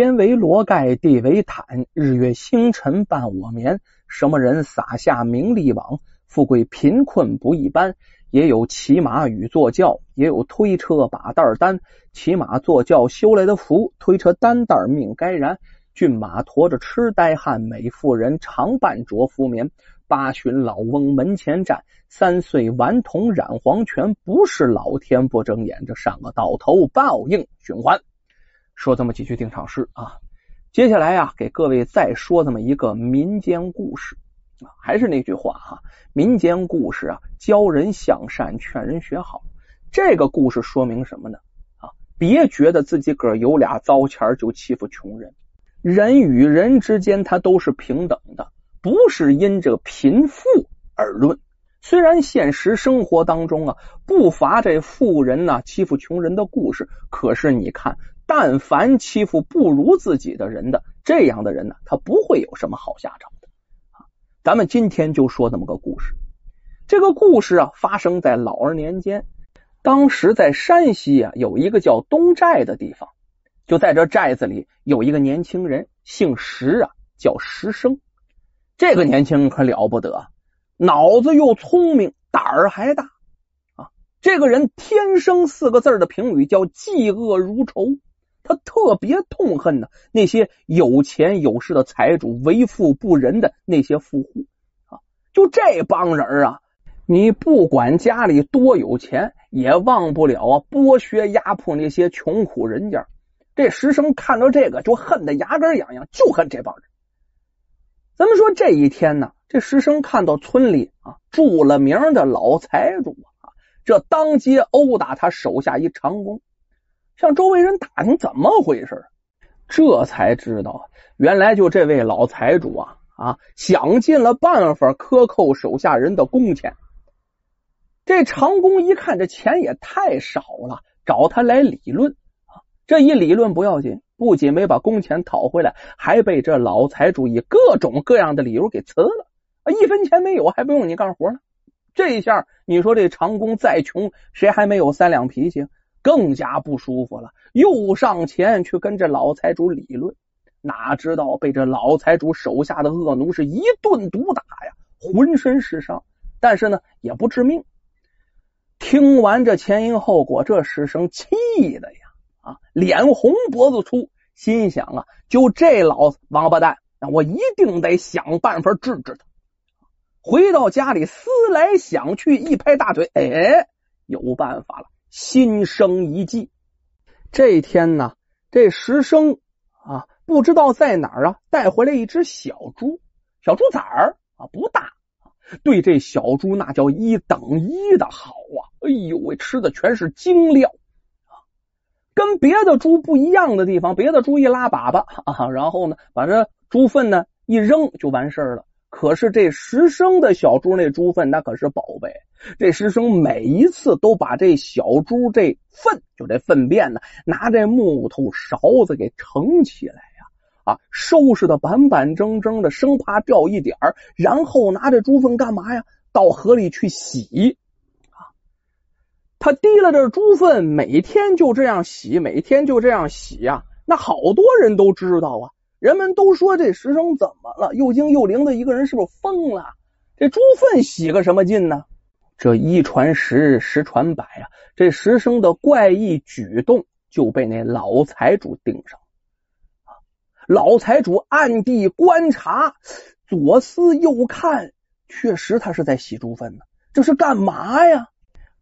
天为罗盖，地为毯，日月星辰伴我眠。什么人撒下名利网？富贵贫困不一般。也有骑马与坐轿，也有推车把担担。骑马坐轿修来的福，推车担担命该然。骏马驮着痴呆汉，美妇人常伴着夫眠。八旬老翁门前站，三岁顽童染黄泉。不是老天不睁眼，这上个到头报应循环。说这么几句定场诗啊，接下来呀，给各位再说这么一个民间故事啊，还是那句话哈。民间故事啊，教人向善，劝人学好。这个故事说明什么呢？啊，别觉得自己个有俩糟钱就欺负穷人。人与人之间，他都是平等的，不是因这贫富而论。虽然现实生活当中啊，不乏这富人呐欺负穷人的故事，可是你看，但凡欺负不如自己的人的这样的人呢，他不会有什么好下场的。咱们今天就说这么个故事。这个故事啊，发生在老二年间。当时在山西啊，有一个叫东寨的地方。就在这寨子里，有一个年轻人，姓石啊，叫石生。这个年轻人可了不得，脑子又聪明，胆儿还大啊。这个人天生四个字的评语叫嫉恶如仇。他特别痛恨呢那些有钱有势的财主为富不仁的那些富户啊！就这帮人啊，你不管家里多有钱，也忘不了啊剥削压迫那些穷苦人家。这石生看到这个就恨得牙根痒痒，就恨这帮人。咱们说这一天呢，这石生看到村里啊著了名的老财主啊，这当街殴打他手下一长工。向周围人打听怎么回事，这才知道，原来就这位老财主啊啊，想尽了办法克扣手下人的工钱。这长工一看这钱也太少了，找他来理论啊。这一理论不要紧，不仅没把工钱讨回来，还被这老财主以各种各样的理由给辞了！一分钱没有，还不用你干活了。这一下，你说这长工再穷，谁还没有三两脾气？更加不舒服了，又上前去跟这老财主理论，哪知道被这老财主手下的恶奴是一顿毒打呀，浑身是伤，但是呢也不致命。听完这前因后果，这师生气的呀啊，脸红脖子粗，心想啊，就这老王八蛋，那我一定得想办法治治他。回到家里思来想去，一拍大腿，哎，有办法了。心生一计，这天呢，这石生啊，不知道在哪儿啊，带回来一只小猪，小猪崽儿啊，不大，对这小猪那叫一等一的好啊！哎呦喂，吃的全是精料啊！跟别的猪不一样的地方，别的猪一拉粑粑啊，然后呢，把这猪粪呢一扔就完事儿了。可是这石生的小猪那猪粪那可是宝贝，这石生每一次都把这小猪这粪，就这粪便呢，拿这木头勺子给盛起来呀，啊，收拾的板板正正的，生怕掉一点儿，然后拿这猪粪干嘛呀？到河里去洗啊！他提了这猪粪，每天就这样洗，每天就这样洗呀，那好多人都知道啊。人们都说这石生怎么了？又精又灵的一个人是不是疯了？这猪粪洗个什么劲呢？这一传十，十传百啊！这石生的怪异举动就被那老财主盯上啊！老财主暗地观察，左思右看，确实他是在洗猪粪呢。这是干嘛呀？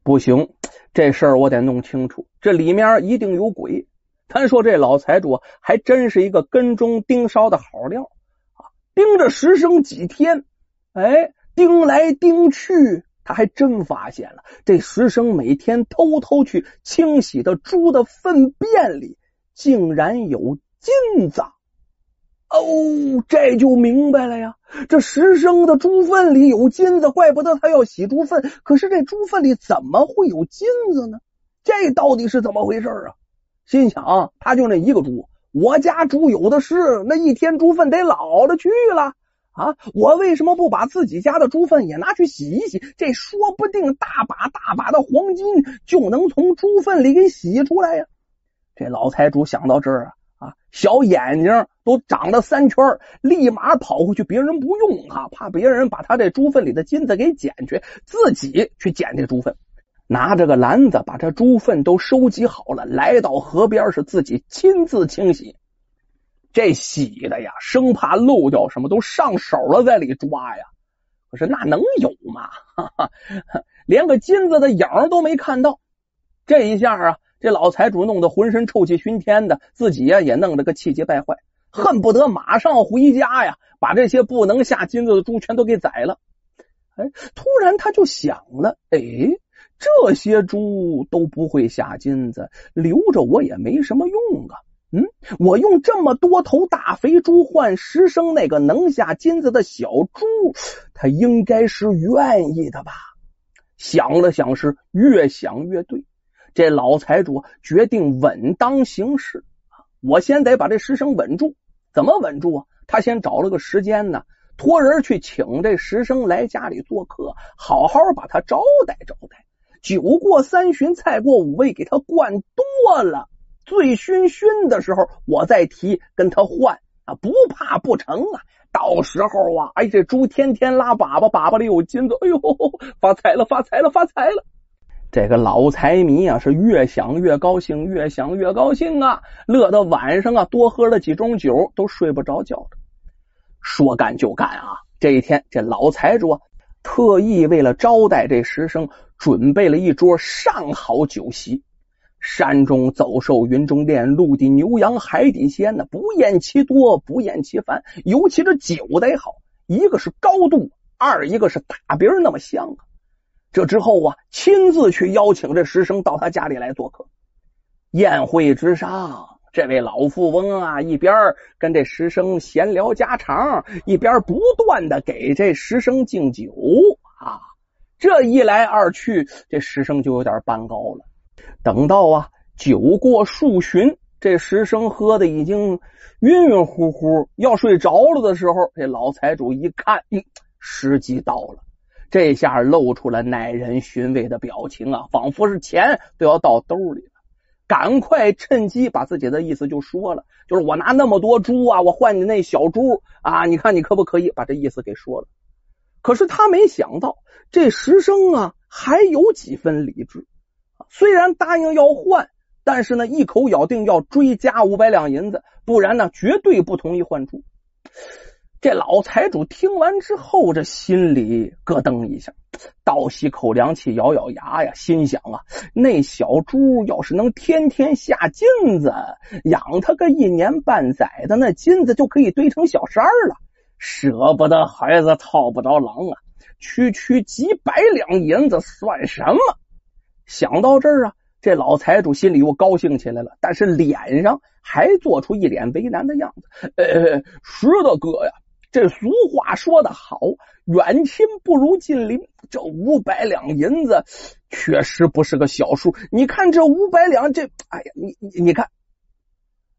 不行，这事儿我得弄清楚，这里面一定有鬼。单说这老财主还真是一个跟踪盯梢的好料啊！盯着石生几天，哎，盯来盯去，他还真发现了这石生每天偷偷去清洗的猪的粪便里竟然有金子哦，这就明白了呀！这石生的猪粪里有金子，怪不得他要洗猪粪。可是这猪粪里怎么会有金子呢？这到底是怎么回事啊？心想，他就那一个猪，我家猪有的是，那一天猪粪得老了去了啊！我为什么不把自己家的猪粪也拿去洗一洗？这说不定大把大把的黄金就能从猪粪里给洗出来呀！这老财主想到这儿啊啊，小眼睛都长了三圈，立马跑回去，别人不用啊，怕别人把他这猪粪里的金子给捡去，自己去捡这猪粪，拿着个篮子把这猪粪都收集好了，来到河边是自己亲自清洗。这洗的呀，生怕漏掉什么，都上手了，在里抓呀。可是那能有吗？哈哈，连个金子的影都没看到。这一下啊，这老财主弄得浑身臭气熏天的，自己呀也弄得个气急败坏，恨不得马上回家呀，把这些不能下金子的猪全都给宰了。哎，突然他就想了，哎，这些猪都不会下金子，留着我也没什么用啊。嗯，我用这么多头大肥猪换十生那个能下金子的小猪，他应该是愿意的吧？想了想，是越想越对。这老财主决定稳当行事我先得把这十生稳住。怎么稳住啊？他先找了个时间呢，托人去请这十生来家里做客，好好把他招待招待。酒过三巡，菜过五味，给他灌多了。醉醺醺的时候，我再提跟他换啊，不怕不成啊！到时候啊，哎，这猪天天拉粑粑，粑粑里有金子，哎呦，发财了，发财了，发财了！这个老财迷啊，是越想越高兴，越想越高兴啊，乐到晚上啊，多喝了几盅酒，都睡不着觉。说干就干啊！这一天，这老财主啊，特意为了招待这食生，准备了一桌上好酒席。山中走兽，云中魇，陆地牛羊，海底鲜呢，不厌其多，不厌其烦。尤其这酒得好，一个是高度，二一个是大鼻那么香啊。这之后啊，亲自去邀请这师生到他家里来做客。宴会之上，这位老富翁啊，一边跟这师生闲聊家常，一边不断的给这师生敬酒啊。这一来二去，这师生就有点半高了。等到啊，酒过数巡，这石生喝的已经晕晕乎乎，要睡着了的时候，这老财主一看，嗯，时机到了，这下露出了耐人寻味的表情啊，仿佛是钱都要到兜里了，赶快趁机把自己的意思就说了，就是我拿那么多猪啊，我换你那小猪啊，你看你可不可以把这意思给说了？可是他没想到，这石生啊，还有几分理智。虽然答应要换，但是呢，一口咬定要追加五百两银子，不然呢，绝对不同意换猪。这老财主听完之后，这心里咯噔一下，倒吸口凉气，咬咬牙呀，心想啊，那小猪要是能天天下金子，养它个一年半载的，那金子就可以堆成小山了。舍不得孩子套不着狼啊，区区几百两银子算什么？想到这儿啊，这老财主心里又高兴起来了，但是脸上还做出一脸为难的样子。呃，石大哥呀，这俗话说得好，远亲不如近邻。这五百两银子确实不是个小数。你看这五百两，这哎呀，你你你看，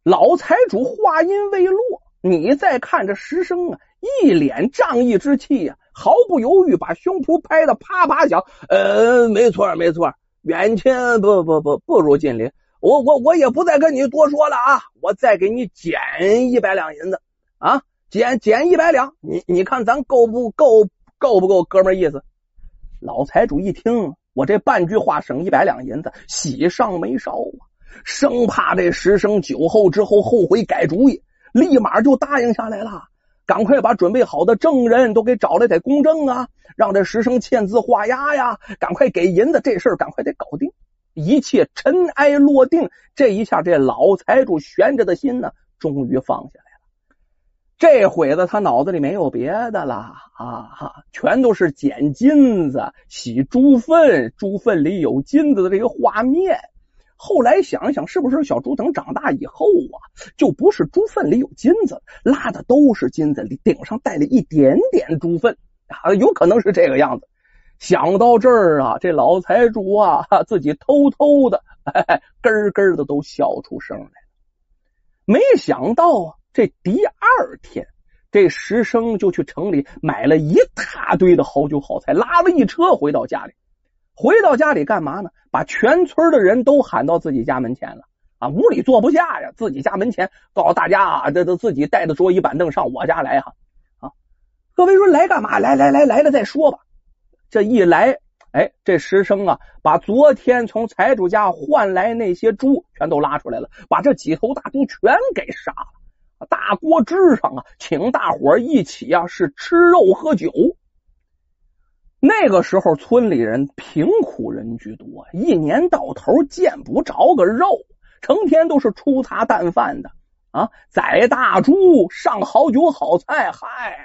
老财主话音未落，你再看这石生啊，一脸仗义之气呀，毫不犹豫把胸脯拍的啪啪响。呃，没错，没错。远亲不不不不如近邻，我我我也不再跟你多说了啊！我再给你减一百两银子啊，减减一百两，你你看咱够不够够不够哥们意思？老财主一听我这半句话省一百两银子，喜上眉梢啊，生怕这十生酒后之后后悔改主意，立马就答应下来了。赶快把准备好的证人都给找来，得公证啊！让这石生签字画押呀！赶快给银子，这事儿赶快得搞定。一切尘埃落定，这一下这老财主悬着的心呢，终于放下来了。这会子他脑子里没有别的了啊哈，全都是捡金子、洗猪粪、猪粪里有金子的这个画面。后来想想，是不是小猪等长大以后啊，就不是猪粪里有金子，拉的都是金子，顶上带了一点点猪粪啊，有可能是这个样子。想到这儿啊，这老财主啊，自己偷偷的咯咯的都笑出声来了。没想到啊，这第二天，这石生就去城里买了一大堆的好酒好菜，拉了一车回到家里。回到家里干嘛呢？把全村的人都喊到自己家门前了，啊，屋里坐不下呀，自己家门前告诉大家啊，这都自己带着桌椅板凳上我家来哈啊！各位说来干嘛？来来来来了再说吧。这一来，哎，这石生啊，把昨天从财主家换来那些猪全都拉出来了，把这几头大猪全给杀了。大锅支上啊，请大伙一起啊，是吃肉喝酒。那个时候，村里人贫苦人居多，一年到头见不着个肉，成天都是粗茶淡饭的啊！宰大猪，上好酒好菜，嗨，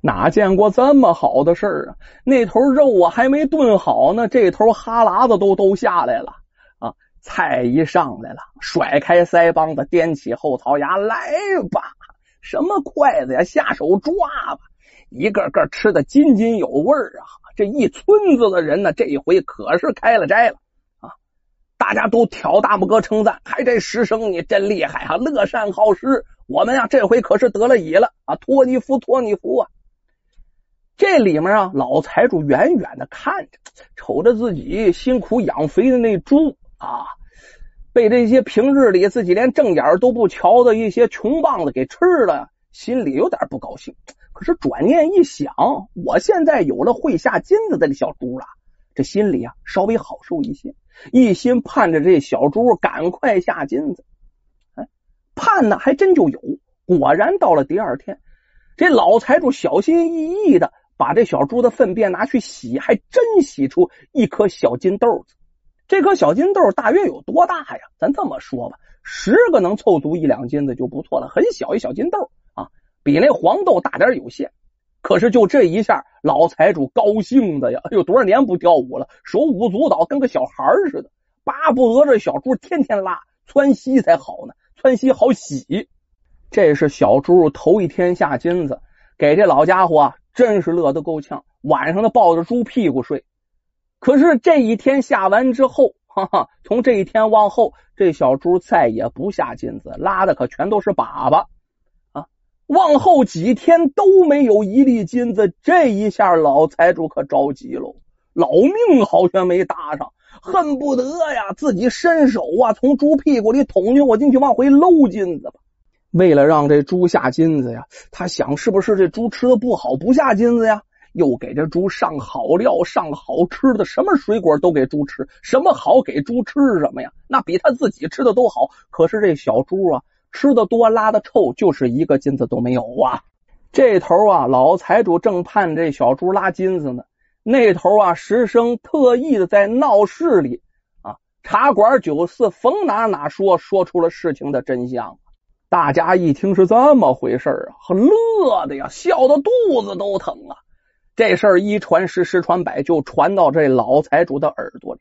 哪见过这么好的事儿啊？那头肉啊还没炖好呢，这头哈喇子都都下来了啊！菜一上来了，甩开腮帮子，掂起后槽牙，来吧，什么筷子呀，下手抓吧！一个个吃的津津有味儿啊！这一村子的人呢，这一回可是开了斋了啊！大家都挑大拇哥称赞，还这师生你真厉害啊，乐善好施。我们呀，这回可是得了乙了啊！托你福，托你福啊！这里面啊，老财主远远的看着，瞅着自己辛苦养肥的那猪啊，被这些平日里自己连正眼都不瞧的一些穷棒子给吃了，心里有点不高兴。可是转念一想，我现在有了会下金子的小猪了，这心里啊稍微好受一些，一心盼着这小猪赶快下金子。哎，盼呢还真就有，果然到了第二天，这老财主小心翼翼的把这小猪的粪便拿去洗，还真洗出一颗小金豆子。这颗小金豆大约有多大呀？咱这么说吧，十个能凑足一两金子就不错了，很小一小金豆。比那黄豆大点有限，可是就这一下，老财主高兴的呀！哎呦，多少年不跳舞了，手舞足蹈，跟个小孩似的，巴不得这小猪天天拉窜稀才好呢，窜稀好洗。这是小猪头一天下金子，给这老家伙啊，真是乐得够呛。晚上呢，抱着猪屁股睡。可是这一天下完之后，哈哈，从这一天往后，这小猪再也不下金子，拉的可全都是粑粑。往后几天都没有一粒金子，这一下老财主可着急喽，老命好像没搭上，恨不得呀自己伸手啊从猪屁股里捅进我进去往回搂金子吧。为了让这猪下金子呀，他想是不是这猪吃的不好不下金子呀？又给这猪上好料，上好吃的，什么水果都给猪吃，什么好给猪吃什么呀？那比他自己吃的都好。可是这小猪啊。吃的多拉的臭，就是一个金子都没有啊！这头啊，老财主正盼这小猪拉金子呢。那头啊，石生特意的在闹市里啊，茶馆酒肆逢哪哪说，说出了事情的真相。大家一听是这么回事啊，乐的呀，笑的肚子都疼啊！这事儿一传十，十传百，就传到这老财主的耳朵里。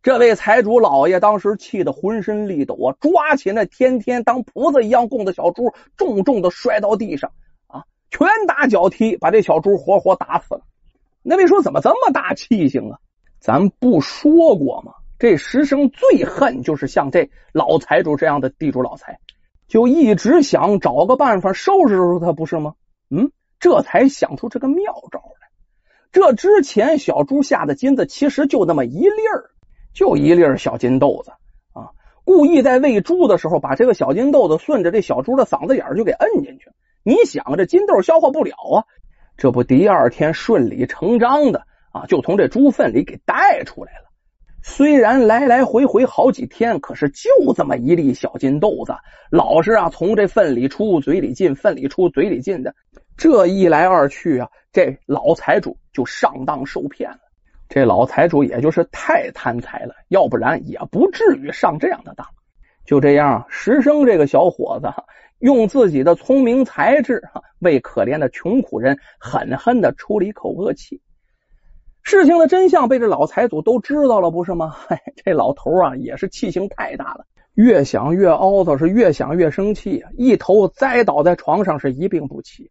这位财主老爷当时气得浑身力抖啊，抓起那天天当菩萨一样供的小猪，重重的摔到地上啊，拳打脚踢，把这小猪活活打死了。那位说怎么这么大气性啊？咱不说过吗？这石生最恨就是像这老财主这样的地主老财，就一直想找个办法收拾收拾他，不是吗？嗯，这才想出这个妙招来。这之前小猪下的金子其实就那么一粒儿。就一粒小金豆子啊，故意在喂猪的时候，把这个小金豆子顺着这小猪的嗓子眼就给摁进去。你想，这金豆消化不了啊，这不第二天顺理成章的啊，就从这猪粪里给带出来了。虽然来来回回好几天，可是就这么一粒小金豆子，老是啊从这粪里出嘴里进，粪里出嘴里进的。这一来二去啊，这老财主就上当受骗了。这老财主也就是太贪财了，要不然也不至于上这样的当。就这样，石生这个小伙子用自己的聪明才智，为可怜的穷苦人狠狠的出了一口恶气。事情的真相被这老财主都知道了，不是吗？这老头啊，也是气性太大了，越想越懊恼，是越想越生气，一头栽倒在床上，是一病不起。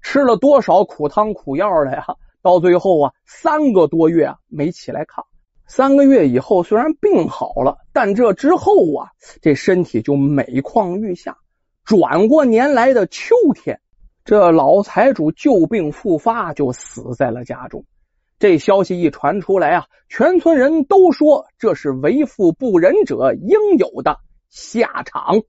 吃了多少苦汤苦药了呀？到最后啊，三个多月啊没起来炕。三个月以后，虽然病好了，但这之后啊，这身体就每况愈下。转过年来的秋天，这老财主旧病复发，就死在了家中。这消息一传出来啊，全村人都说这是为富不仁者应有的下场。